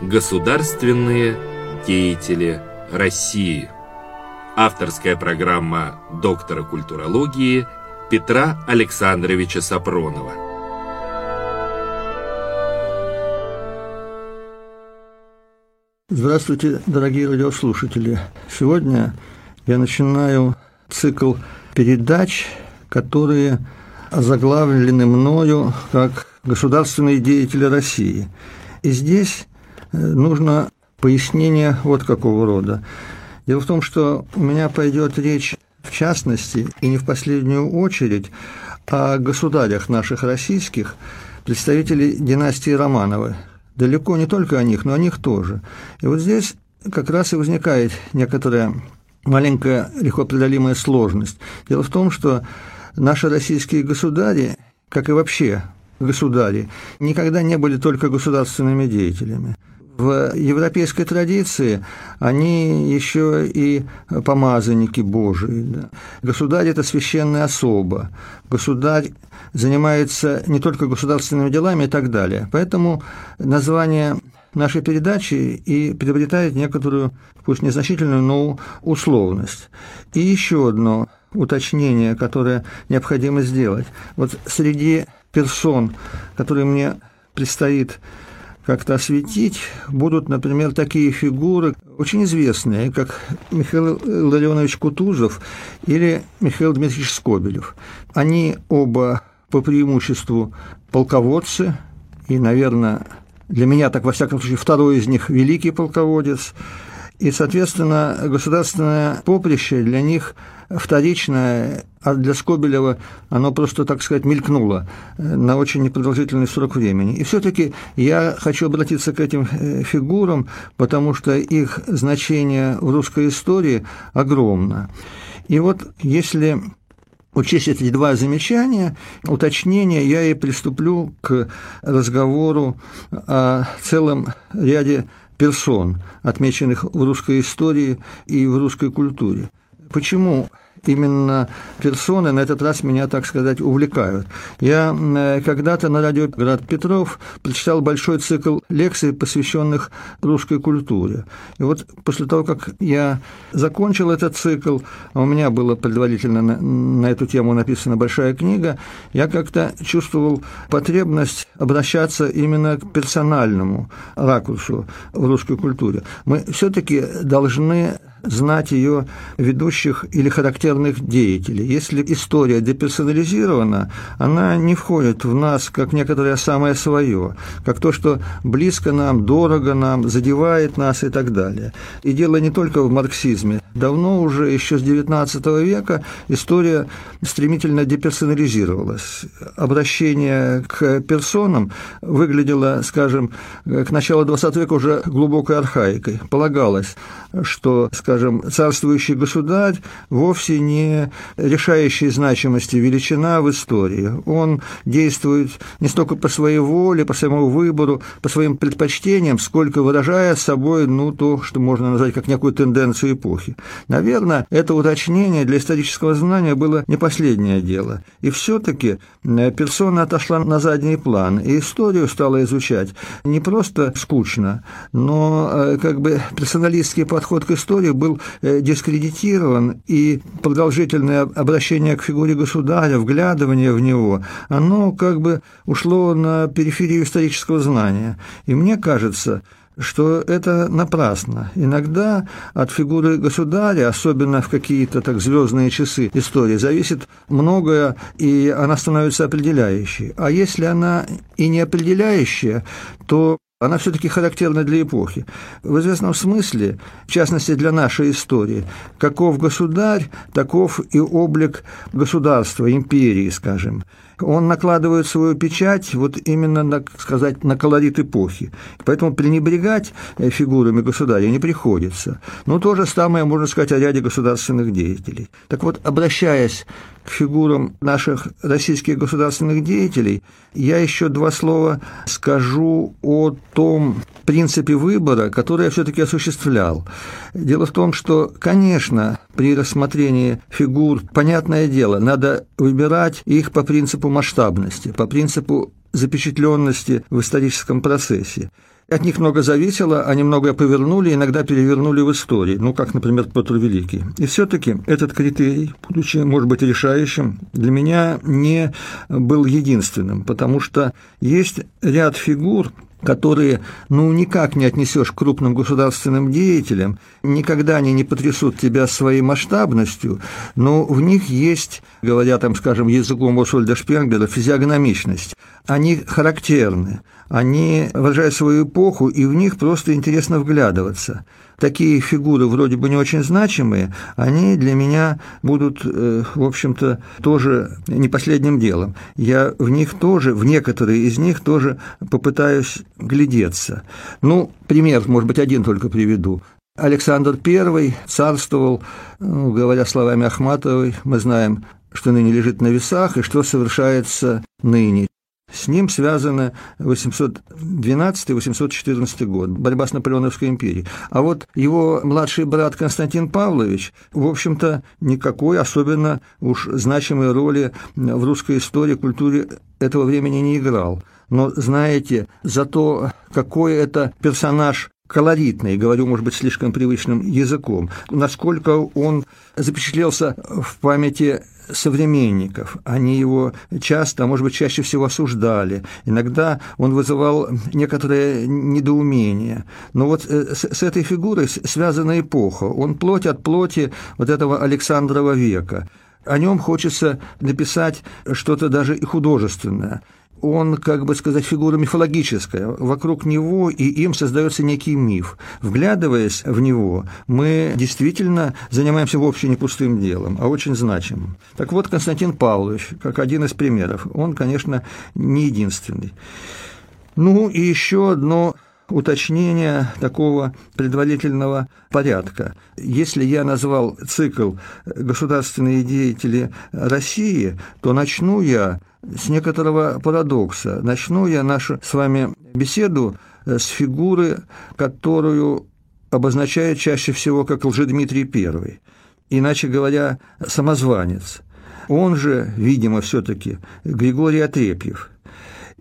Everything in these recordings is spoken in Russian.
Государственные деятели России. Авторская программа доктора культурологии Петра Александровича Сапронова. Здравствуйте, дорогие радиослушатели. Сегодня я начинаю цикл передач, которые озаглавлены мною как «Государственные деятели России». И здесь э, нужно пояснение вот какого рода. Дело в том, что у меня пойдет речь в частности и не в последнюю очередь о государях наших российских, представителей династии Романовы. Далеко не только о них, но о них тоже. И вот здесь как раз и возникает некоторая маленькая легко преодолимая сложность. Дело в том, что наши российские государи, как и вообще государи, никогда не были только государственными деятелями. В европейской традиции они еще и помазанники Божии. Да. Государь – это священная особа. Государь занимается не только государственными делами и так далее. Поэтому название нашей передачи и приобретает некоторую, пусть незначительную, но условность. И еще одно уточнение, которое необходимо сделать. Вот среди персон, которые мне предстоит как-то осветить, будут, например, такие фигуры, очень известные, как Михаил Ларионович Кутузов или Михаил Дмитриевич Скобелев. Они оба по преимуществу полководцы, и, наверное, для меня, так во всяком случае, второй из них великий полководец, и, соответственно, государственное поприще для них вторичное, а для Скобелева оно просто, так сказать, мелькнуло э, на очень непродолжительный срок времени. И все-таки я хочу обратиться к этим э, фигурам, потому что их значение в русской истории огромно. И вот если учесть эти два замечания, уточнения, я и приступлю к разговору о целом ряде персон, отмеченных в русской истории и в русской культуре. Почему именно персоны на этот раз меня, так сказать, увлекают. Я э, когда-то на радио «Град Петров» прочитал большой цикл лекций, посвященных русской культуре. И вот после того, как я закончил этот цикл, а у меня была предварительно на, на эту тему написана большая книга, я как-то чувствовал потребность обращаться именно к персональному ракурсу в русской культуре. Мы все-таки должны знать ее ведущих или характерных деятелей. Если история деперсонализирована, она не входит в нас как некоторое самое свое, как то, что близко нам, дорого нам, задевает нас и так далее. И дело не только в марксизме. Давно уже, еще с XIX века, история стремительно деперсонализировалась. Обращение к персонам выглядело, скажем, к началу XX века уже глубокой архаикой. Полагалось, что, скажем, скажем, царствующий государь вовсе не решающей значимости величина в истории. Он действует не столько по своей воле, по своему выбору, по своим предпочтениям, сколько выражая собой ну, то, что можно назвать как некую тенденцию эпохи. Наверное, это уточнение для исторического знания было не последнее дело. И все-таки э, персона отошла на задний план, и историю стала изучать не просто скучно, но э, как бы персоналистский подход к истории был э, дискредитирован, и продолжительное обращение к фигуре государя, вглядывание в него, оно как бы ушло на периферию исторического знания. И мне кажется, что это напрасно. Иногда от фигуры государя, особенно в какие-то так звездные часы истории, зависит многое, и она становится определяющей. А если она и не определяющая, то она все-таки характерна для эпохи. В известном смысле, в частности для нашей истории, каков государь, таков и облик государства, империи, скажем. он накладывает свою печать вот именно, на, сказать, на колорит эпохи. Поэтому пренебрегать э, фигурами государя не приходится. Но то же самое можно сказать о ряде государственных деятелей. Так вот, обращаясь к фигурам наших российских государственных деятелей, я еще два слова скажу о том принципе выбора, который я все-таки осуществлял. Дело в том, что, конечно, при рассмотрении фигур, понятное дело, надо выбирать их по принципу масштабности, по принципу запечатленности в историческом процессе. От них много зависело, они многое повернули, иногда перевернули в истории, ну, как, например, Петр Великий. И все-таки этот критерий, будучи, может быть, решающим, для меня не был единственным, потому что есть ряд фигур, которые, ну, никак не отнесешь к крупным государственным деятелям, никогда они не потрясут тебя своей масштабностью, но в них есть, говоря там, скажем, языком Освальда Шпенгера, физиогномичность. Они характерны, они выражают свою эпоху, и в них просто интересно вглядываться. Такие фигуры, вроде бы не очень значимые, они для меня будут, э, в общем-то, тоже не последним делом. Я в них тоже, в некоторые из них тоже попытаюсь глядеться. Ну, пример, может быть, один только приведу. Александр I царствовал, ну, говоря словами Ахматовой, мы знаем, что ныне лежит на весах и что совершается ныне. С ним связано 812-814 год, борьба с Наполеоновской империей. А вот его младший брат Константин Павлович, в общем-то, никакой особенно уж значимой роли в русской истории, культуре этого времени не играл. Но знаете, за то, какой это персонаж колоритный, говорю, может быть, слишком привычным языком, насколько он запечатлелся в памяти современников. Они его часто, а может быть, чаще всего осуждали. Иногда он вызывал некоторое недоумение. Но вот э, с, с этой фигурой связана эпоха. Он плоть от плоти вот этого Александрова века. О нем хочется написать что-то даже и художественное он, как бы сказать, фигура мифологическая. Вокруг него и им создается некий миф. Вглядываясь в него, мы действительно занимаемся вовсе не пустым делом, а очень значимым. Так вот, Константин Павлович, как один из примеров, он, конечно, не единственный. Ну и еще одно уточнение такого предварительного порядка. Если я назвал цикл «Государственные деятели России», то начну я с некоторого парадокса. Начну я нашу с вами беседу с фигуры, которую обозначают чаще всего как Лжедмитрий I, иначе говоря, самозванец. Он же, видимо, все-таки Григорий Отрепьев –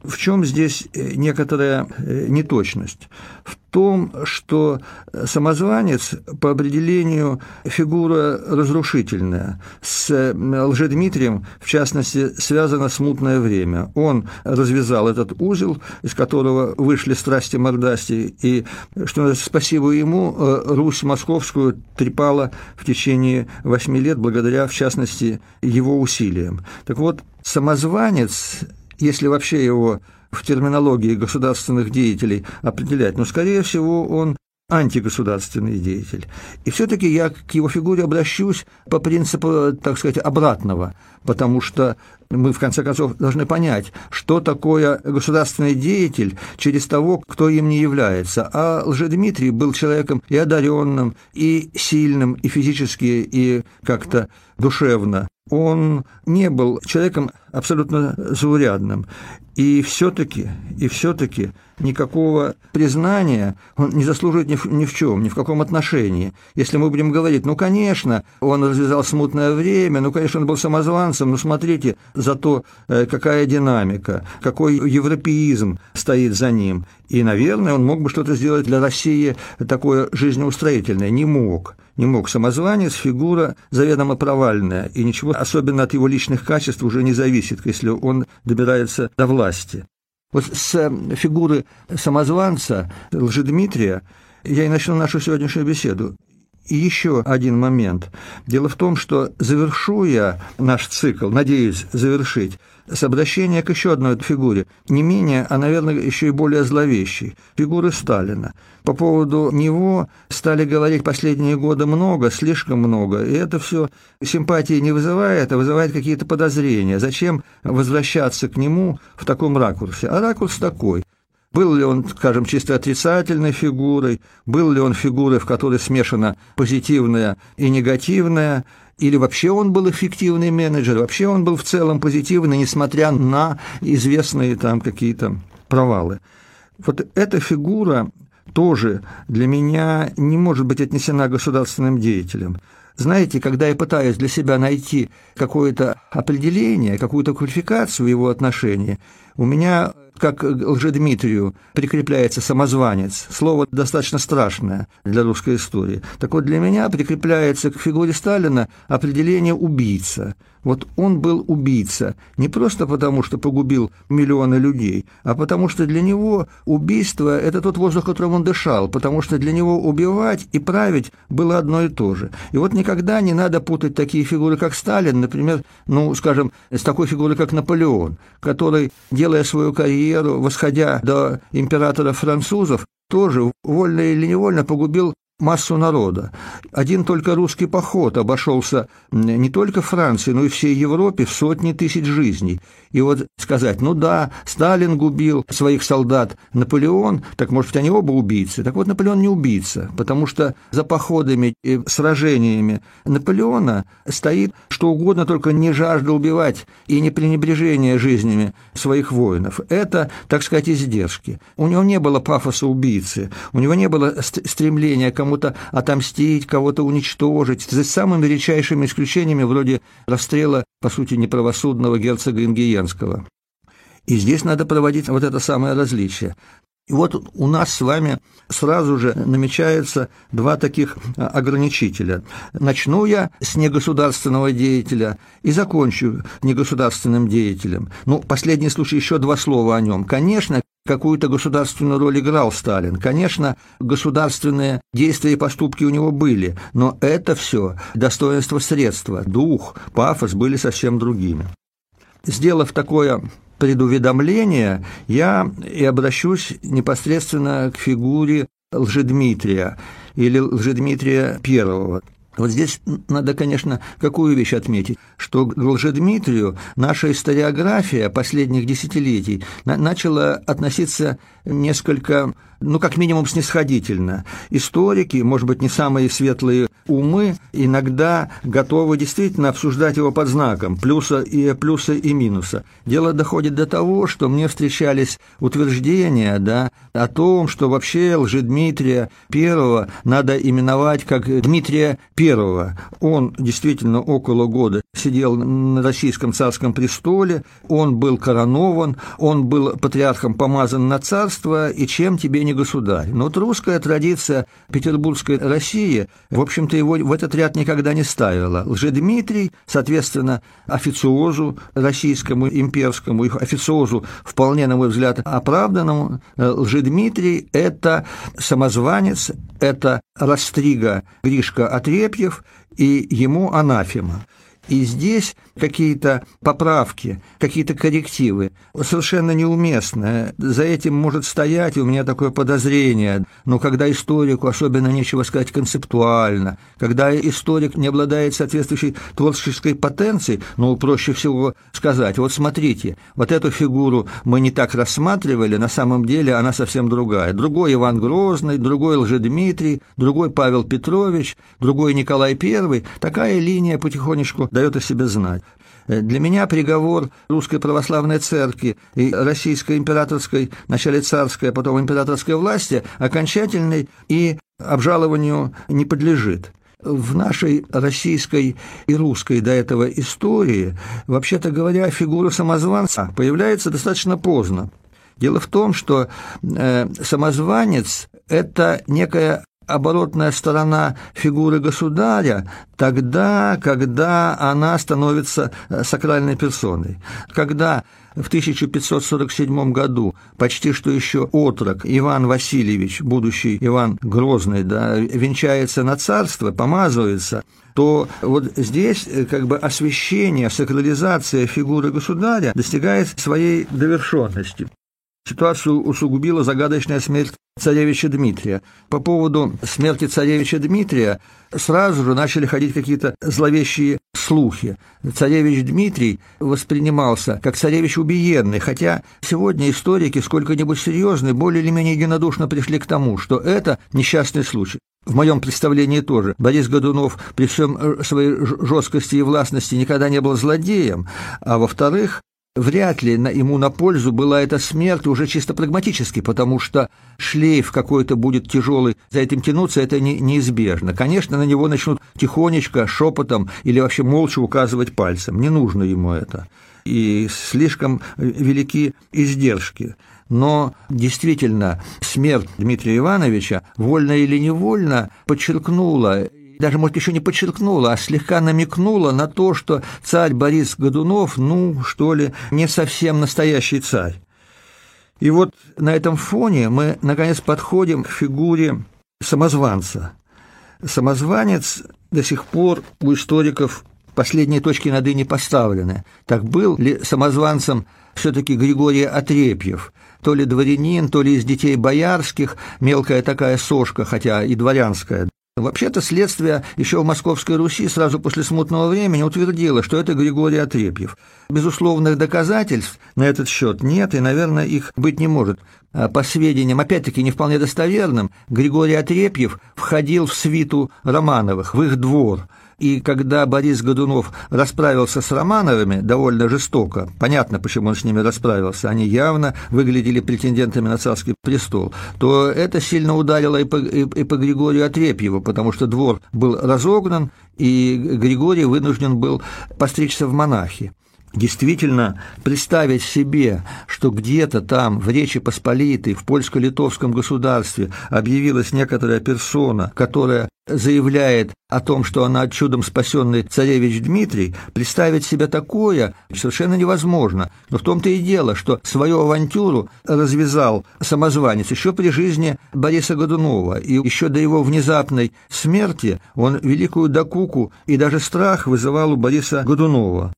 в чем здесь э, некоторая э, неточность? В том, что самозванец по определению фигура разрушительная. С э, Лжедмитрием, в частности, связано смутное время. Он развязал этот узел, из которого вышли страсти мордасти, и, что спасибо ему, Русь московскую трепала в течение восьми лет благодаря, в частности, его усилиям. Так вот, самозванец если вообще его в терминологии государственных деятелей определять, но, скорее всего, он антигосударственный деятель. И все-таки я к его фигуре обращусь по принципу, так сказать, обратного, потому что мы, в конце концов, должны понять, что такое государственный деятель через того, кто им не является. А Лжедмитрий был человеком и одаренным, и сильным, и физически, и как-то душевно он не был человеком абсолютно заурядным. И все-таки, и все-таки никакого признания он не заслуживает ни в, ни в чем, ни в каком отношении. Если мы будем говорить, ну, конечно, он развязал смутное время, ну, конечно, он был самозванцем, но смотрите, зато э, какая динамика, какой европеизм стоит за ним. И, наверное, он мог бы что-то сделать для России такое жизнеустроительное. Не мог не мог. Самозванец – фигура заведомо провальная, и ничего особенно от его личных качеств уже не зависит, если он добирается до власти. Вот с э, фигуры самозванца Лжедмитрия я и начну нашу сегодняшнюю беседу. И еще один момент. Дело в том, что завершу я наш цикл, надеюсь завершить, с обращения к еще одной фигуре, не менее, а, наверное, еще и более зловещей, фигуры Сталина. По поводу него стали говорить последние годы много, слишком много, и это все симпатии не вызывает, а вызывает какие-то подозрения. Зачем возвращаться к нему в таком ракурсе? А ракурс такой – был ли он, скажем, чисто отрицательной фигурой, был ли он фигурой, в которой смешано позитивное и негативное, или вообще он был эффективный менеджер, вообще он был в целом позитивный, несмотря на известные там какие-то провалы. Вот эта фигура тоже для меня не может быть отнесена государственным деятелем. Знаете, когда я пытаюсь для себя найти какое-то определение, какую-то квалификацию в его отношении, у меня как Лжедмитрию прикрепляется самозванец, слово достаточно страшное для русской истории. Так вот, для меня прикрепляется к фигуре Сталина определение «убийца». Вот он был убийца не просто потому, что погубил миллионы людей, а потому что для него убийство – это тот воздух, которым он дышал, потому что для него убивать и править было одно и то же. И вот никогда не надо путать такие фигуры, как Сталин, например, ну, скажем, с такой фигурой, как Наполеон, который, делая свою карьеру, восходя до императора французов, тоже вольно или невольно погубил массу народа. Один только русский поход обошелся не только Франции, но и всей Европе в сотни тысяч жизней. И вот сказать, ну да, Сталин губил своих солдат, Наполеон, так может быть они оба убийцы. Так вот, Наполеон не убийца, потому что за походами и сражениями Наполеона стоит что угодно, только не жажда убивать и не пренебрежение жизнями своих воинов. Это, так сказать, издержки. У него не было пафоса убийцы, у него не было стремления кому кому-то отомстить, кого-то уничтожить, за самыми редчайшими исключениями вроде расстрела, по сути, неправосудного герцога Ингиенского. И здесь надо проводить вот это самое различие. И вот у нас с вами сразу же намечаются два таких а, ограничителя. Начну я с негосударственного деятеля и закончу негосударственным деятелем. Ну, последний случай, еще два слова о нем. Конечно, какую-то государственную роль играл Сталин. Конечно, государственные действия и поступки у него были, но это все достоинство средства, дух, пафос были совсем другими. Сделав такое предуведомление, я и обращусь непосредственно к фигуре Лжедмитрия или Лжедмитрия Первого. Вот здесь надо, конечно, какую вещь отметить, что к Лжедмитрию наша историография последних десятилетий начала относиться несколько ну, как минимум, снисходительно. Историки, может быть, не самые светлые умы, иногда готовы действительно обсуждать его под знаком плюса и, плюса и минуса. Дело доходит до того, что мне встречались утверждения да, о том, что вообще Лжедмитрия I надо именовать как Дмитрия I. Он действительно около года сидел на российском царском престоле, он был коронован, он был патриархом помазан на царство, и чем тебе не не государь. Но вот русская традиция петербургской России, в общем-то, его в этот ряд никогда не ставила. Лжедмитрий, соответственно, официозу российскому, имперскому, их официозу, вполне, на мой взгляд, оправданному, э, Лжедмитрий – это самозванец, это Растрига Гришка Отрепьев и ему анафема. И здесь какие-то поправки, какие-то коррективы совершенно неуместны. За этим может стоять, у меня такое подозрение, но когда историку особенно нечего сказать концептуально, когда историк не обладает соответствующей творческой потенцией, ну, проще всего сказать, вот смотрите, вот эту фигуру мы не так рассматривали, на самом деле она совсем другая. Другой Иван Грозный, другой Лжедмитрий, другой Павел Петрович, другой Николай I. Такая линия потихонечку дает о себе знать. Э, для меня приговор Русской Православной Церкви и Российской императорской, вначале царской, а потом императорской власти окончательный и обжалованию не подлежит. В нашей российской и русской до этого истории, вообще-то говоря, фигура самозванца появляется достаточно поздно. Дело в том, что э, самозванец – это некая оборотная сторона фигуры государя тогда, когда она становится э, сакральной персоной. Когда в 1547 году почти что еще отрок Иван Васильевич, будущий Иван Грозный, да, венчается на царство, помазывается, то вот здесь э, как бы освящение, сакрализация фигуры государя достигает своей довершенности. Ситуацию усугубила загадочная смерть царевича Дмитрия. По поводу смерти царевича Дмитрия сразу же начали ходить какие-то зловещие слухи. Царевич Дмитрий воспринимался как царевич убиенный, хотя сегодня историки, сколько-нибудь серьезные, более или менее единодушно пришли к тому, что это несчастный случай. В моем представлении тоже. Борис Годунов при всем э, своей жесткости и властности никогда не был злодеем, а во-вторых, Вряд ли ему на пользу была эта смерть уже чисто прагматически, потому что шлейф какой-то будет тяжелый, за этим тянуться это не, неизбежно. Конечно, на него начнут тихонечко, шепотом или вообще молча указывать пальцем. Не нужно ему это. И слишком велики издержки. Но действительно, смерть Дмитрия Ивановича, вольно или невольно, подчеркнула даже, может, еще не подчеркнула, а слегка намекнула на то, что царь Борис Годунов, ну, что ли, не совсем настоящий царь. И вот на этом фоне мы, наконец, подходим к фигуре самозванца. Самозванец до сих пор у историков последние точки над «и» не поставлены. Так был ли самозванцем все-таки Григорий Отрепьев, то ли дворянин, то ли из детей боярских, мелкая такая сошка, хотя и дворянская, Вообще-то следствие еще в Московской Руси сразу после смутного времени утвердило, что это Григорий Отрепьев. Безусловных доказательств на этот счет нет, и, наверное, их быть не может. А по сведениям, опять-таки, не вполне достоверным, Григорий Отрепьев входил в свиту Романовых, в их двор – и когда Борис Годунов расправился с Романовыми довольно жестоко, понятно, почему он с ними расправился, они явно выглядели претендентами на царский престол, то это сильно ударило и по, и, и по Григорию Отрепьеву, потому что двор был разогнан, и Григорий вынужден был постричься в монахи. Действительно, представить себе, что где-то там, в Речи Посполитой, в польско-литовском государстве объявилась некоторая персона, которая заявляет о том, что она чудом спасенный царевич Дмитрий, представить себе такое совершенно невозможно. Но в том-то и дело, что свою авантюру развязал самозванец еще при жизни Бориса Годунова, и еще до его внезапной смерти он великую докуку и даже страх вызывал у Бориса Годунова.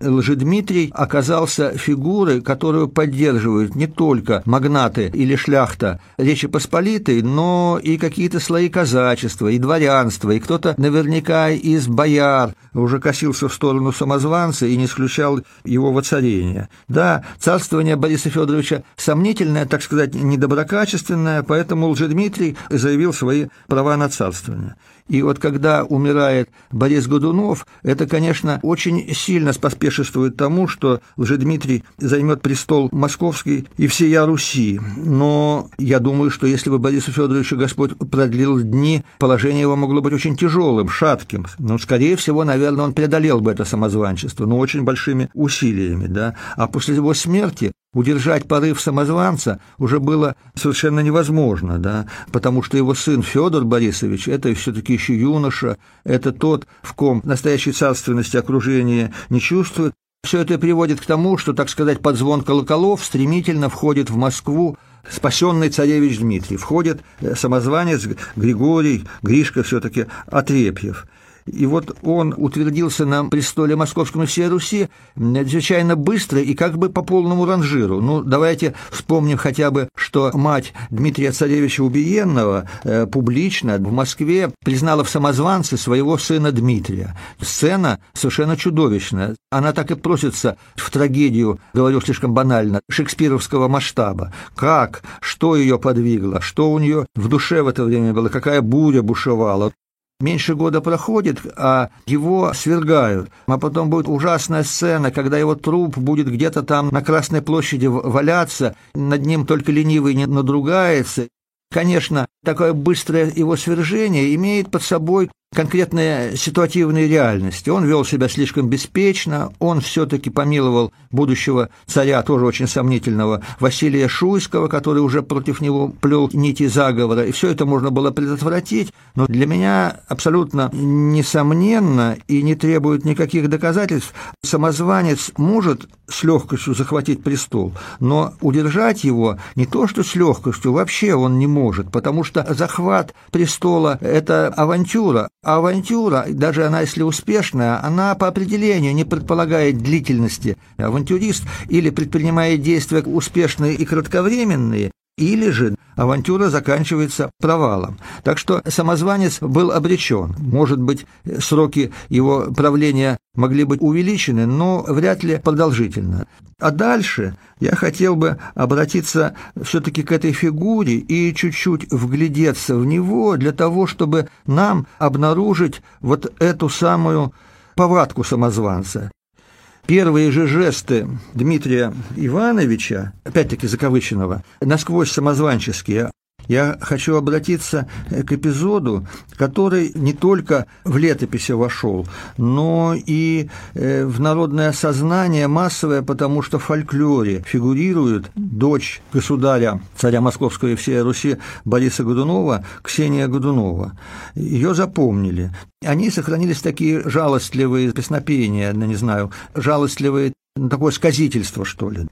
Лжедмитрий оказался фигурой, которую поддерживают не только магнаты или шляхта Речи Посполитой, но и какие-то слои казачества, и дворянства, и кто-то наверняка из бояр уже косился в сторону самозванца и не исключал его воцарения. Да, царствование Бориса Федоровича сомнительное, так сказать, недоброкачественное, поэтому Лжедмитрий заявил свои права на царствование. И вот когда умирает Борис Годунов, это, конечно, очень сильно споспешествует тому, что Лжедмитрий займет престол московский и всея Руси. Но я думаю, что если бы Борису Федоровичу Господь продлил дни, положение его могло быть очень тяжелым, шатким. Но, скорее всего, наверное, он преодолел бы это самозванчество, но очень большими усилиями. Да? А после его смерти Удержать порыв самозванца уже было совершенно невозможно, да, потому что его сын Федор Борисович – это все-таки еще юноша, это тот, в ком настоящей царственности окружения не чувствует. Все это приводит к тому, что, так сказать, под звон колоколов стремительно входит в Москву спасенный царевич Дмитрий, входит э, самозванец Григорий, Гришка все-таки Отрепьев – и вот он утвердился на престоле Московском и всей Руси чрезвычайно быстро и как бы по полному ранжиру. Ну, давайте вспомним хотя бы, что мать Дмитрия Царевича Убиенного э, публично в Москве признала в самозванце своего сына Дмитрия. Сцена совершенно чудовищная. Она так и просится в трагедию, говорю слишком банально, шекспировского масштаба. Как? Что ее подвигло? Что у нее в душе в это время было? Какая буря бушевала? Меньше года проходит, а его свергают. А потом будет ужасная сцена, когда его труп будет где-то там на Красной площади валяться, над ним только ленивый не надругается. Конечно, такое быстрое его свержение имеет под собой конкретные ситуативные реальности. Он вел себя слишком беспечно, он все-таки помиловал будущего царя, тоже очень сомнительного, Василия Шуйского, который уже против него плел нити заговора, и все это можно было предотвратить, но для меня абсолютно несомненно и не требует никаких доказательств, самозванец может с легкостью захватить престол, но удержать его не то что с легкостью, вообще он не может, потому что захват престола – это авантюра, авантюра, даже она если успешная, она по определению не предполагает длительности. Авантюрист или предпринимает действия успешные и кратковременные, или же авантюра заканчивается провалом. Так что самозванец был обречен. Может быть, сроки его правления могли быть увеличены, но вряд ли продолжительно. А дальше я хотел бы обратиться все-таки к этой фигуре и чуть-чуть вглядеться в него для того, чтобы нам обнаружить вот эту самую повадку самозванца. Первые же жесты Дмитрия Ивановича, опять-таки закавыченного, насквозь самозванческие, я хочу обратиться к эпизоду, который не только в летописи вошел, но и э, в народное сознание массовое, потому что в фольклоре фигурирует дочь государя, царя Московского и всей Руси Бориса Годунова, Ксения Годунова. Ее запомнили. Они сохранились такие жалостливые песнопения, не знаю, жалостливые, такое сказительство, что ли.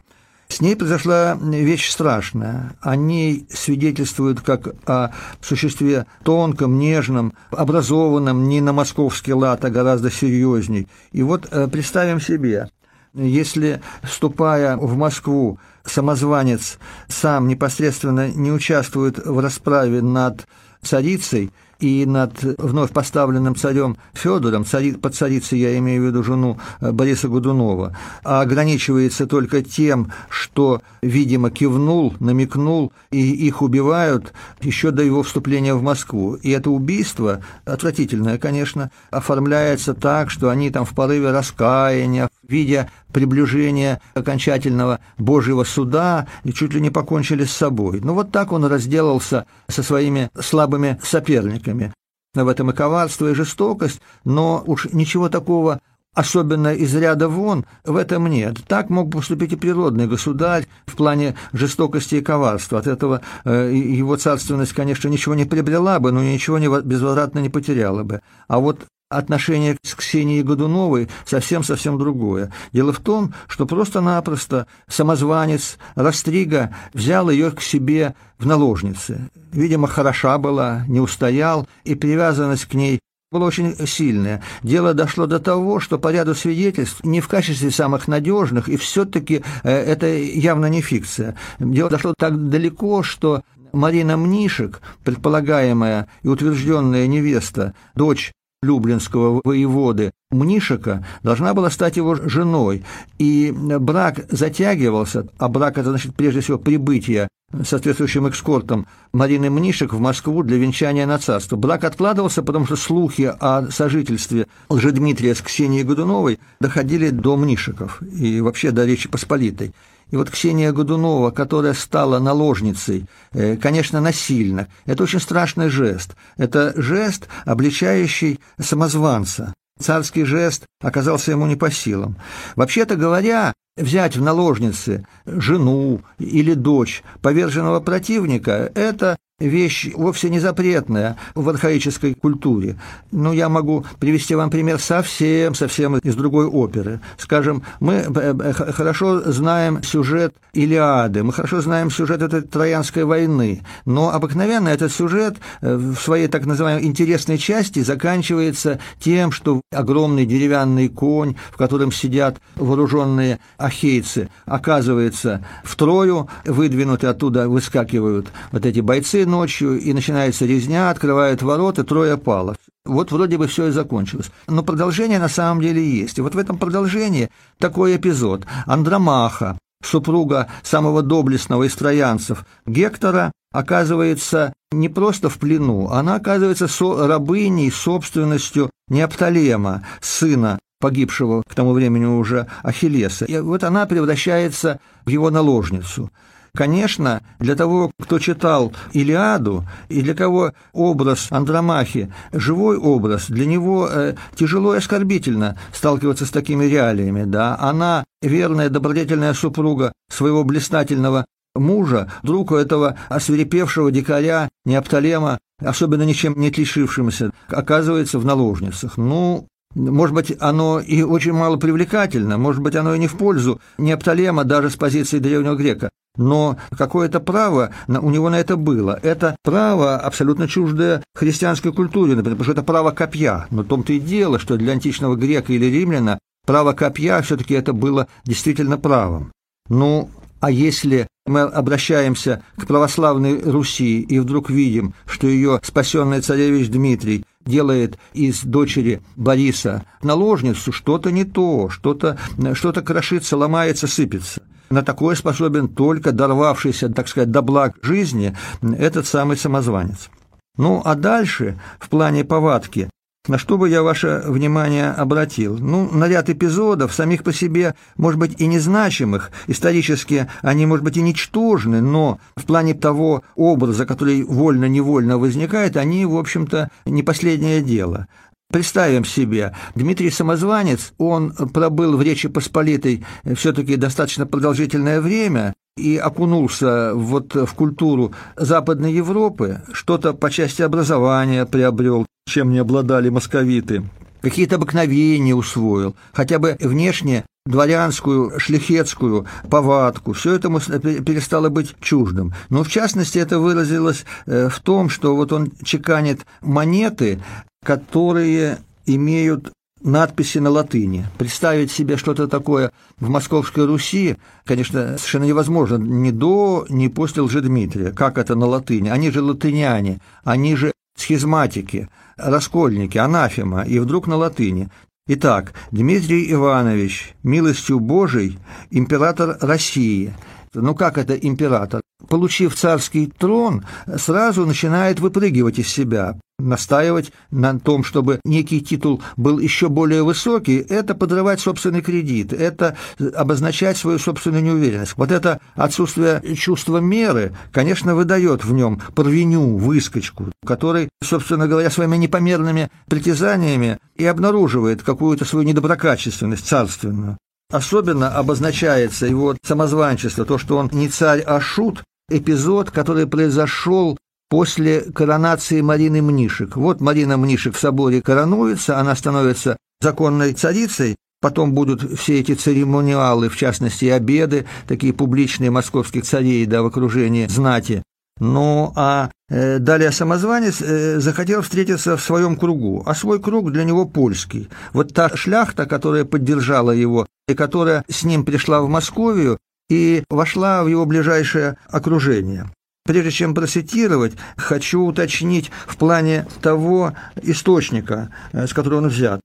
С ней произошла вещь страшная. О ней свидетельствуют как о существе тонком, нежном, образованном, не на московский лад, а гораздо серьезней. И вот э, представим себе, если, вступая в Москву, самозванец сам непосредственно не участвует в расправе над царицей – и над вновь поставленным царем Федором, цари, под царицей я имею в виду жену э, Бориса Годунова, а ограничивается только тем, что, видимо, кивнул, намекнул, и их убивают еще до его вступления в Москву. И это убийство, отвратительное, конечно, оформляется так, что они там в порыве раскаяния, видя приближение окончательного Божьего суда, и чуть ли не покончили с собой. Ну вот так он разделался со своими слабыми соперниками. В этом и коварство, и жестокость, но уж ничего такого особенно из ряда вон, в этом нет. Так мог поступить и природный государь в плане жестокости и коварства. От этого э, его царственность, конечно, ничего не приобрела бы, но ничего не, безвозвратно не потеряла бы. А вот отношение с Ксенией Годуновой совсем-совсем другое. Дело в том, что просто-напросто самозванец Растрига взял ее к себе в наложницы. Видимо, хороша была, не устоял, и привязанность к ней была очень сильная. Дело дошло до того, что по ряду свидетельств, не в качестве самых надежных, и все-таки э, это явно не фикция. Дело дошло так далеко, что Марина Мнишек, предполагаемая и утвержденная невеста, дочь люблинского воеводы Мнишика должна была стать его женой, и брак затягивался, а брак это значит прежде всего прибытие соответствующим экскортом Марины Мнишек в Москву для венчания на царство. Брак откладывался, потому что слухи о сожительстве Лжедмитрия с Ксенией Годуновой доходили до Мнишиков и вообще до Речи Посполитой. И вот Ксения Годунова, которая стала наложницей, э, конечно, насильно, это очень страшный жест. Это жест, обличающий самозванца. Царский жест оказался ему не по силам. Вообще-то говоря, взять в наложницы жену или дочь поверженного противника – это вещь вовсе не запретная в архаической культуре. Но я могу привести вам пример совсем-совсем из другой оперы. Скажем, мы э, э, хорошо знаем сюжет Илиады, мы хорошо знаем сюжет этой Троянской войны, но обыкновенно этот сюжет э, в своей так называемой интересной части заканчивается тем, что огромный деревянный конь, в котором сидят вооруженные ахейцы, оказывается втрою, выдвинуты оттуда, выскакивают вот эти бойцы, ночью, и начинается резня, открывают ворота, трое пало. Вот вроде бы все и закончилось. Но продолжение на самом деле есть. И вот в этом продолжении такой эпизод. Андромаха, супруга самого доблестного из троянцев Гектора, оказывается не просто в плену, она оказывается со рабыней собственностью Неопталема, сына погибшего к тому времени уже Ахиллеса. И вот она превращается в его наложницу. Конечно, для того, кто читал «Илиаду», и для кого образ Андромахи – живой образ, для него э, тяжело и оскорбительно сталкиваться с такими реалиями. Да? Она верная, добродетельная супруга своего блистательного мужа, друг этого освирепевшего дикаря Неопталема, особенно ничем не отличившимся, оказывается в наложницах. Ну, может быть, оно и очень мало привлекательно, может быть, оно и не в пользу Неопталема даже с позиции древнего грека. Но какое-то право у него на это было. Это право абсолютно чуждое христианской культуре, например, потому что это право копья. Но в том-то и дело, что для античного грека или римляна право копья все-таки это было действительно правом. Ну, а если мы обращаемся к православной Руси и вдруг видим, что ее спасенный царевич Дмитрий делает из дочери Бориса наложницу, что-то не то, что-то что крошится, ломается, сыпется. На такое способен только дорвавшийся, так сказать, до благ жизни этот самый самозванец. Ну, а дальше, в плане повадки, на что бы я ваше внимание обратил? Ну, на ряд эпизодов, самих по себе, может быть, и незначимых, исторически они, может быть, и ничтожны, но в плане того образа, который вольно-невольно возникает, они, в общем-то, не последнее дело. Представим себе, Дмитрий Самозванец, он пробыл в Речи Посполитой все-таки достаточно продолжительное время, и окунулся вот в культуру Западной Европы, что-то по части образования приобрел, чем не обладали московиты, какие-то обыкновения усвоил, хотя бы внешне дворянскую, шляхетскую повадку, все это перестало быть чуждым. Но в частности это выразилось э, в том, что вот он чеканит монеты, которые имеют надписи на латыни. Представить себе что-то такое в Московской Руси, конечно, совершенно невозможно ни до, ни после Лжедмитрия. Как это на латыни? Они же латыняне, они же схизматики, раскольники, анафема, и вдруг на латыни. Итак, Дмитрий Иванович, милостью Божией, император России. Ну как это император? Получив царский трон, сразу начинает выпрыгивать из себя, настаивать на том, чтобы некий титул был еще более высокий, это подрывать собственный кредит, это обозначать свою собственную неуверенность. Вот это отсутствие чувства меры, конечно, выдает в нем порвеню, выскочку, который, собственно говоря, своими непомерными притязаниями и обнаруживает какую-то свою недоброкачественность царственную. Особенно обозначается его самозванчество, то, что он не царь, а шут, эпизод, который произошел после коронации Марины Мнишек. Вот Марина Мнишек в соборе коронуется, она становится законной царицей, потом будут все эти церемониалы, в частности, обеды, такие публичные московских царей, да, в окружении знати. Ну, а э, далее самозванец э, захотел встретиться в своем кругу, а свой круг для него польский. Вот та шляхта, которая поддержала его и которая с ним пришла в Московию и вошла в его ближайшее окружение. Прежде чем процитировать, хочу уточнить в плане того источника, э, с которого он взят.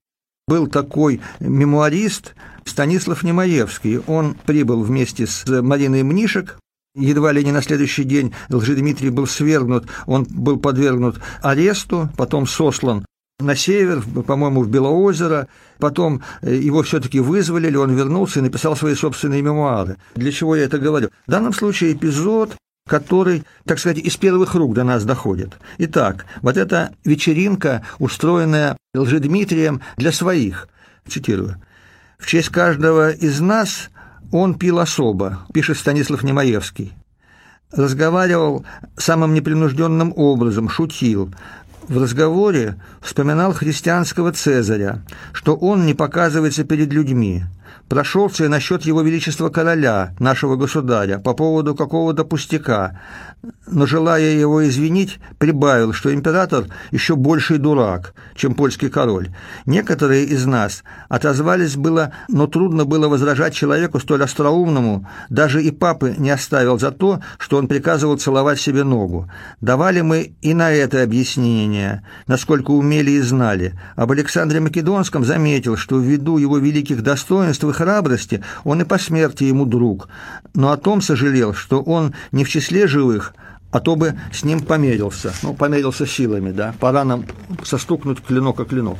Был такой мемуарист Станислав Немаевский. Он прибыл вместе с Мариной Мнишек Едва ли не на следующий день Лжедмитрий был свергнут, он был подвергнут аресту, потом сослан на север, по-моему, в Белоозеро. Потом э, его все-таки вызволили, он вернулся и написал свои собственные мемуары. Для чего я это говорю? В данном случае эпизод который, так сказать, из первых рук до нас доходит. Итак, вот эта вечеринка, устроенная Лжедмитрием для своих, цитирую, «В честь каждого из нас он пил особо», пишет Станислав Немаевский. Разговаривал самым непринужденным образом, шутил. В разговоре вспоминал христианского Цезаря, что он не показывается перед людьми – прошелся и насчет его величества короля, нашего государя, по поводу какого-то пустяка, но, желая его извинить, прибавил, что император еще больший дурак, чем польский король. Некоторые из нас отозвались было, но трудно было возражать человеку столь остроумному, даже и папы не оставил за то, что он приказывал целовать себе ногу. Давали мы и на это объяснение, насколько умели и знали. Об Александре Македонском заметил, что ввиду его великих достоинств и храбрости он и по смерти ему друг, но о том сожалел, что он не в числе живых, а то бы с ним померился. Ну, померился силами, да. Пора нам состукнуть клинок о клинок.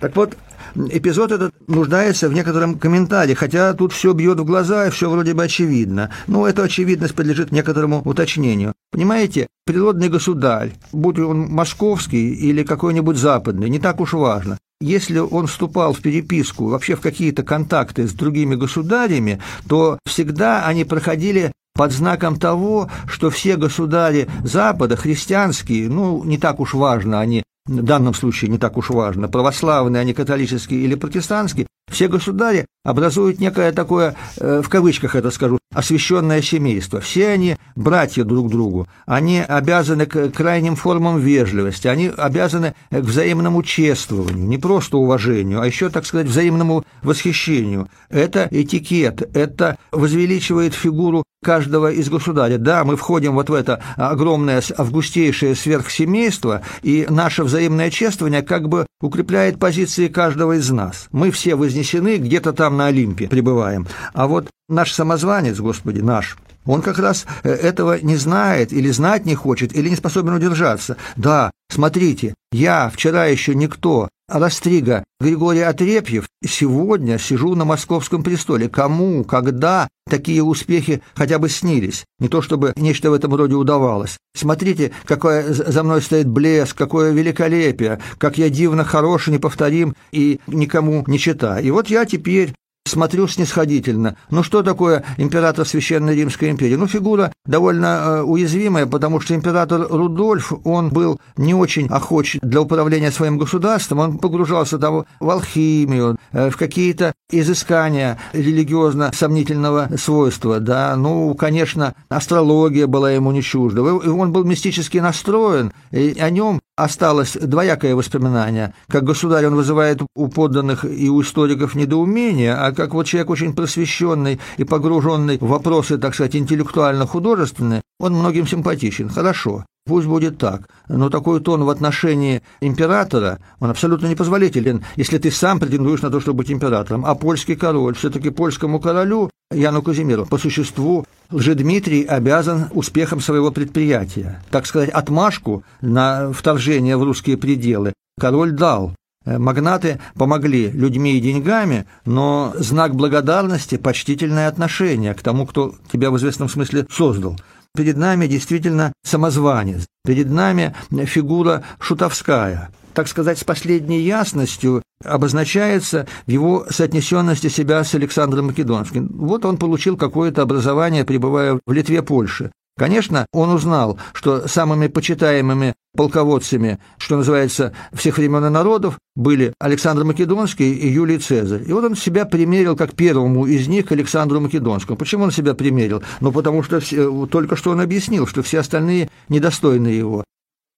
Так вот, эпизод этот нуждается в некотором комментарии, хотя тут все бьет в глаза и все вроде бы очевидно. Но эта очевидность подлежит некоторому уточнению. Понимаете, природный государь, будь он московский или какой-нибудь западный, не так уж важно. Если он вступал в переписку, вообще в какие-то контакты с другими государями, то всегда они проходили под знаком того, что все государи Запада, христианские, ну, не так уж важно, они в данном случае не так уж важно, православные, они католические или протестантские, все государи образуют некое такое, э, в кавычках это скажу, освященное семейство. Все они братья друг другу, они обязаны к крайним формам вежливости, они обязаны к взаимному чествованию, не просто уважению, а еще, так сказать, взаимному восхищению. Это этикет, это возвеличивает фигуру каждого из государя. Да, мы входим вот в это огромное августейшее сверхсемейство, и наше взаимное чествование как бы укрепляет позиции каждого из нас. Мы все вознесены, где-то там на Олимпе пребываем. А вот наш самозванец, Господи, наш, он как раз э, этого не знает, или знать не хочет, или не способен удержаться. Да, смотрите, я вчера еще никто, Растрига Григорий Отрепьев, сегодня сижу на московском престоле. Кому, когда такие успехи хотя бы снились? Не то чтобы нечто в этом роде удавалось. Смотрите, какой за мной стоит блеск, какое великолепие, как я дивно хорош, неповторим и никому не чита. И вот я теперь смотрю снисходительно. Ну что такое император Священной Римской империи? Ну фигура довольно э, уязвимая, потому что император Рудольф, он был не очень охоч для управления своим государством, он погружался там в алхимию, э, в какие-то изыскания религиозно сомнительного свойства, да, ну, конечно, астрология была ему не чужда, он был мистически настроен, и о нем осталось двоякое воспоминание. Как государь он вызывает у подданных и у историков недоумение, а как вот человек очень просвещенный и погруженный в вопросы, так сказать, интеллектуально-художественные, он многим симпатичен. Хорошо. Пусть будет так, но такой тон в отношении императора, он абсолютно непозволителен, если ты сам претендуешь на то, чтобы быть императором. А польский король, все-таки польскому королю, Яну Казимиру, по существу, Лжедмитрий обязан успехом своего предприятия. Так сказать, отмашку на вторжение в русские пределы король дал. Магнаты помогли людьми и деньгами, но знак благодарности – почтительное отношение к тому, кто тебя в известном смысле создал – Перед нами действительно самозванец, перед нами фигура шутовская. Так сказать, с последней ясностью обозначается в его соотнесенности себя с Александром Македонским. Вот он получил какое-то образование, пребывая в Литве, Польше. Конечно, он узнал, что самыми почитаемыми полководцами, что называется, всех времен и народов, были Александр Македонский и Юлий Цезарь. И вот он себя примерил как первому из них к Александру Македонскому. Почему он себя примерил? Ну, потому что все, только что он объяснил, что все остальные недостойны его.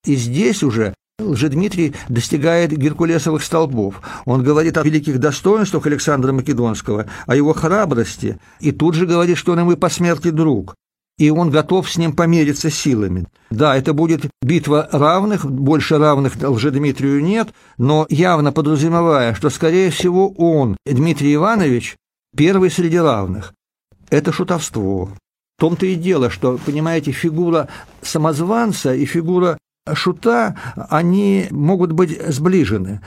И здесь уже Лжедмитрий достигает геркулесовых столбов. Он говорит о великих достоинствах Александра Македонского, о его храбрости, и тут же говорит, что он ему по смерти друг и он готов с ним помериться силами. Да, это будет битва равных, больше равных Лжедмитрию нет, но явно подразумевая, что, скорее всего, он, Дмитрий Иванович, первый среди равных. Это шутовство. В том-то и дело, что, понимаете, фигура самозванца и фигура шута, они могут быть сближены.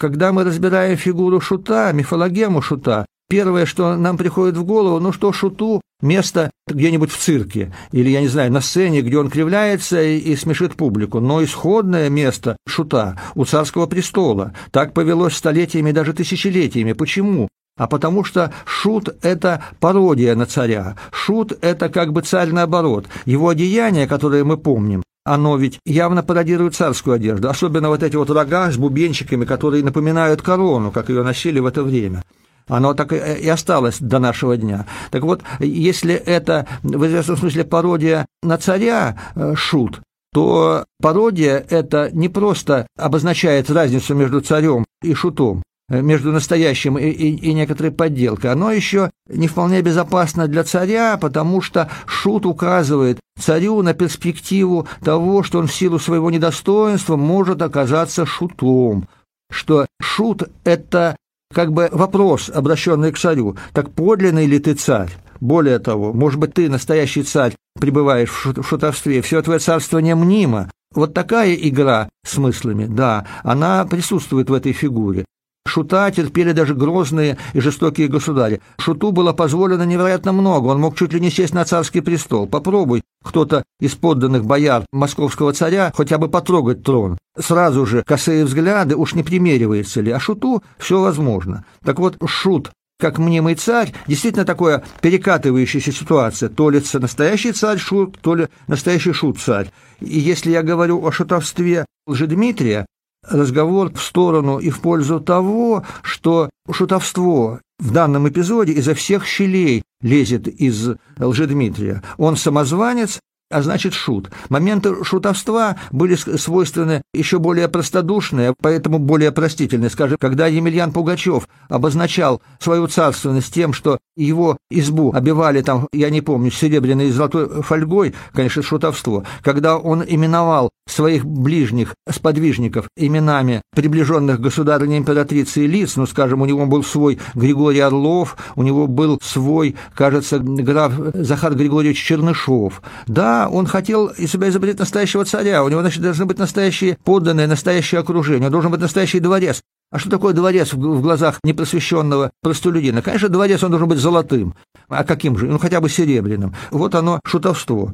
Когда мы разбираем фигуру шута, мифологему шута, первое, что нам приходит в голову, ну что шуту место где-нибудь в цирке или, я не знаю, на сцене, где он кривляется и, и смешит публику, но исходное место шута у царского престола. Так повелось столетиями, даже тысячелетиями. Почему? А потому что шут – это пародия на царя. Шут – это как бы царь наоборот. Его одеяние, которое мы помним, оно ведь явно пародирует царскую одежду, особенно вот эти вот рога с бубенчиками, которые напоминают корону, как ее носили в это время. Оно так и осталось до нашего дня. Так вот, если это в известном смысле пародия на царя э, шут, то пародия это не просто обозначает разницу между царем и шутом, э, между настоящим и, и, и некоторой подделкой. Оно еще не вполне безопасно для царя, потому что шут указывает царю на перспективу того, что он в силу своего недостоинства может оказаться шутом, что шут – это как бы вопрос, обращенный к царю, так подлинный ли ты царь? Более того, может быть, ты, настоящий царь, пребываешь в шутовстве, все твое царство не мнимо. Вот такая игра смыслами, да, она присутствует в этой фигуре. Шута терпели даже грозные и жестокие государи. Шуту было позволено невероятно много, он мог чуть ли не сесть на царский престол. Попробуй кто-то из подданных бояр московского царя хотя бы потрогать трон. Сразу же косые взгляды, уж не примеривается ли, а Шуту все возможно. Так вот, Шут как мнимый царь, действительно такая перекатывающаяся ситуация. То ли настоящий царь Шут, то ли настоящий Шут-царь. И если я говорю о шутовстве Лжедмитрия, разговор в сторону и в пользу того, что шутовство в данном эпизоде изо всех щелей лезет из Лжедмитрия. Он самозванец, а значит шут. Моменты шутовства были свойственны еще более простодушные, поэтому более простительные. Скажем, когда Емельян Пугачев обозначал свою царственность тем, что его избу обивали там, я не помню, серебряной и золотой фольгой, конечно, шутовство. Когда он именовал своих ближних сподвижников именами приближенных государыне императрицы лиц, ну, скажем, у него был свой Григорий Орлов, у него был свой, кажется, граф Захар Григорьевич Чернышов. Да, он хотел из себя изобретать настоящего царя, у него, значит, должны быть настоящие подданные, настоящее окружение, должен быть настоящий дворец. А что такое дворец в глазах непросвещенного простолюдина? Конечно, дворец он должен быть золотым. А каким же? Ну, хотя бы серебряным. Вот оно шутовство.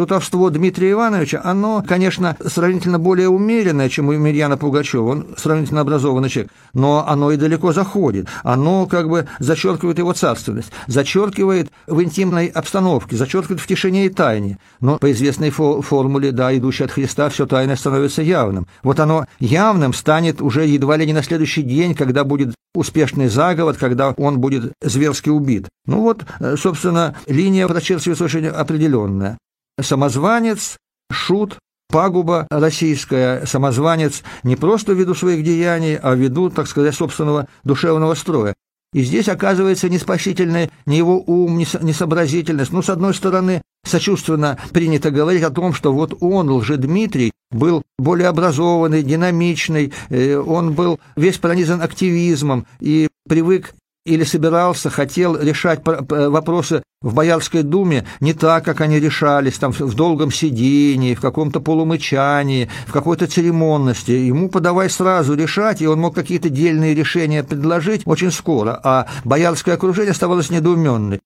Шутовство Дмитрия Ивановича, оно, конечно, сравнительно более умеренное, чем у Емельяна Пугачева. Он сравнительно образованный человек. Но оно и далеко заходит. Оно как бы зачеркивает его царственность, зачеркивает в интимной обстановке, зачеркивает в тишине и тайне. Но по известной фо формуле, да, идущей от Христа, все тайное становится явным. Вот оно явным станет уже едва ли не на следующий день, когда будет успешный заговор, когда он будет зверски убит. Ну вот, э, собственно, линия прочерчивается очень определенная самозванец, шут, пагуба российская, самозванец не просто ввиду своих деяний, а ввиду, так сказать, собственного душевного строя. И здесь оказывается не спасительная ни его ум, ни сообразительность. Ну, с одной стороны, сочувственно принято говорить о том, что вот он, лжедмитрий, был более образованный, динамичный, э, он был весь пронизан активизмом и привык или собирался, хотел решать вопросы в Боярской думе не так, как они решались, там в долгом сидении, в каком-то полумычании, в какой-то церемонности. Ему подавай сразу решать, и он мог какие-то дельные решения предложить очень скоро, а боярское окружение оставалось недоуменной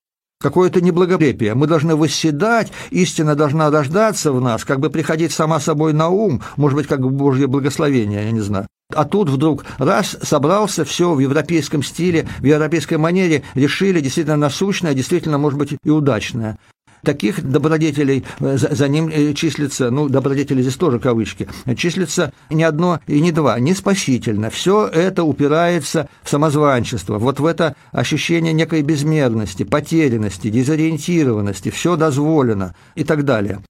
какое-то неблагопрепие. Мы должны восседать, истина должна рождаться в нас, как бы приходить сама собой на ум, может быть, как Божье благословение, я не знаю. А тут вдруг раз собрался, все в европейском стиле, в европейской манере, решили действительно насущное, действительно, может быть, и удачное. Таких добродетелей э, за, ним э, числится, ну, добродетели здесь тоже кавычки, числится не одно и не два, не спасительно. Все это упирается в самозванчество, вот в это ощущение некой безмерности, потерянности, дезориентированности, все дозволено и так далее.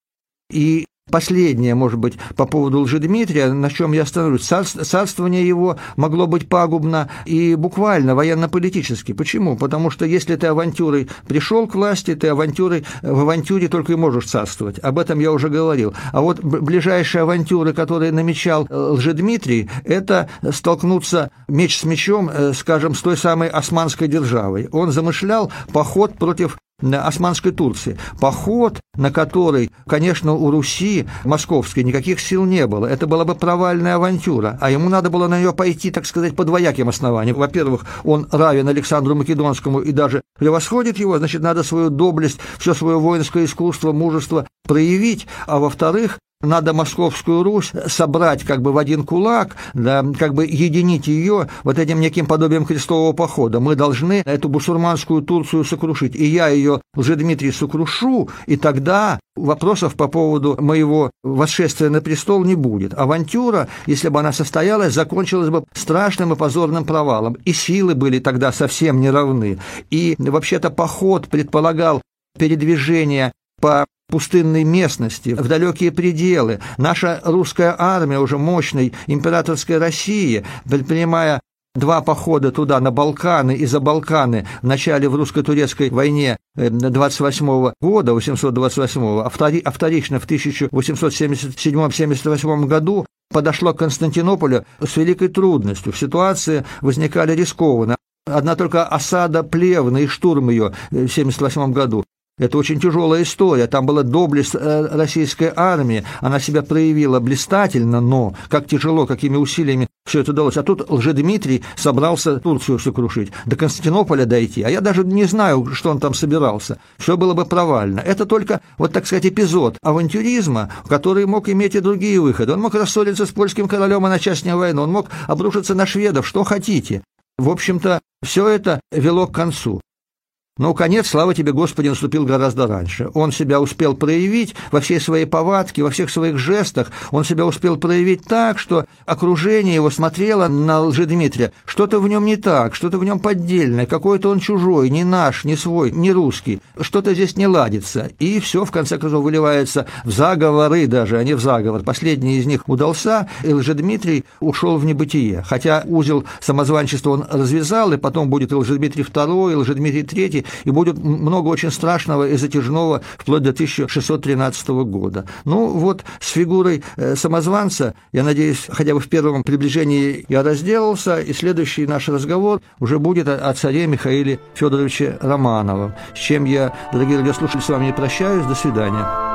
И Последнее, может быть, по поводу Лжедмитрия, на чем я остановлюсь. Царствование его могло быть пагубно и буквально военно-политически. Почему? Потому что если ты авантюрой пришел к власти, ты авантюрой, в авантюре только и можешь царствовать. Об этом я уже говорил. А вот ближайшие авантюры, которые намечал э, Лжедмитрий, это столкнуться меч с мечом, э, скажем, с той самой османской державой. Он замышлял поход против Османской Турции. Поход, на который, конечно, у Руси московской никаких сил не было. Это была бы провальная авантюра, а ему надо было на нее пойти, так сказать, по двояким основаниям. Во-первых, он равен Александру Македонскому и даже превосходит его, значит, надо свою доблесть, все свое воинское искусство, мужество проявить, а во-вторых, надо Московскую Русь собрать как бы в один кулак, да, как бы единить ее вот этим неким подобием крестового похода. Мы должны эту бусурманскую Турцию сокрушить. И я ее, Дмитрий сокрушу, и тогда вопросов по поводу моего восшествия на престол не будет. Авантюра, если бы она состоялась, закончилась бы страшным и позорным провалом. И силы были тогда совсем неравны. И вообще-то поход предполагал передвижение по пустынной местности, в далекие пределы. Наша русская армия, уже мощной императорской России, предпринимая два похода туда, на Балканы и за Балканы, в начале в русско-турецкой войне 28 -го года, 828 а, втори, а вторично в 1877-78 году подошло к Константинополю с великой трудностью. Ситуации возникали рискованно. Одна только осада Плевны и штурм ее в 1978 году Это очень тяжелая история. Там была доблесть э, российской армии. Она себя проявила блистательно, но как тяжело, какими усилиями все это удалось. А тут Лжедмитрий собрался Турцию сокрушить, до Константинополя дойти. А я даже не знаю, что он там собирался. Все было бы провально. Это только, вот так сказать, эпизод авантюризма, который мог иметь и другие выходы. Он мог рассориться с польским королем и начать с него войну. Он мог обрушиться на шведов, что хотите. В общем-то, все это вело к концу. Но конец, слава тебе, Господи, наступил гораздо раньше. Он себя успел проявить во всей своей повадке, во всех своих жестах. Он себя успел проявить так, что окружение его смотрело на Лжедмитрия. Что-то в нем не так, что-то в нем поддельное, какой-то он чужой, не наш, не свой, не русский. Что-то здесь не ладится. И все, в конце концов, выливается в заговоры даже, а не в заговор. Последний из них удался, и Лжедмитрий ушел в небытие. Хотя узел самозванчества он развязал, и потом будет и Лжедмитрий II, и Лжедмитрий III, и будет много очень страшного и затяжного вплоть до 1613 года. Ну вот с фигурой э, самозванца, я надеюсь, хотя бы в первом приближении я разделался, и следующий наш разговор уже будет о царе Михаиле Федоровиче Романовом, с чем я, дорогие радиослушатели, с вами не прощаюсь. До свидания.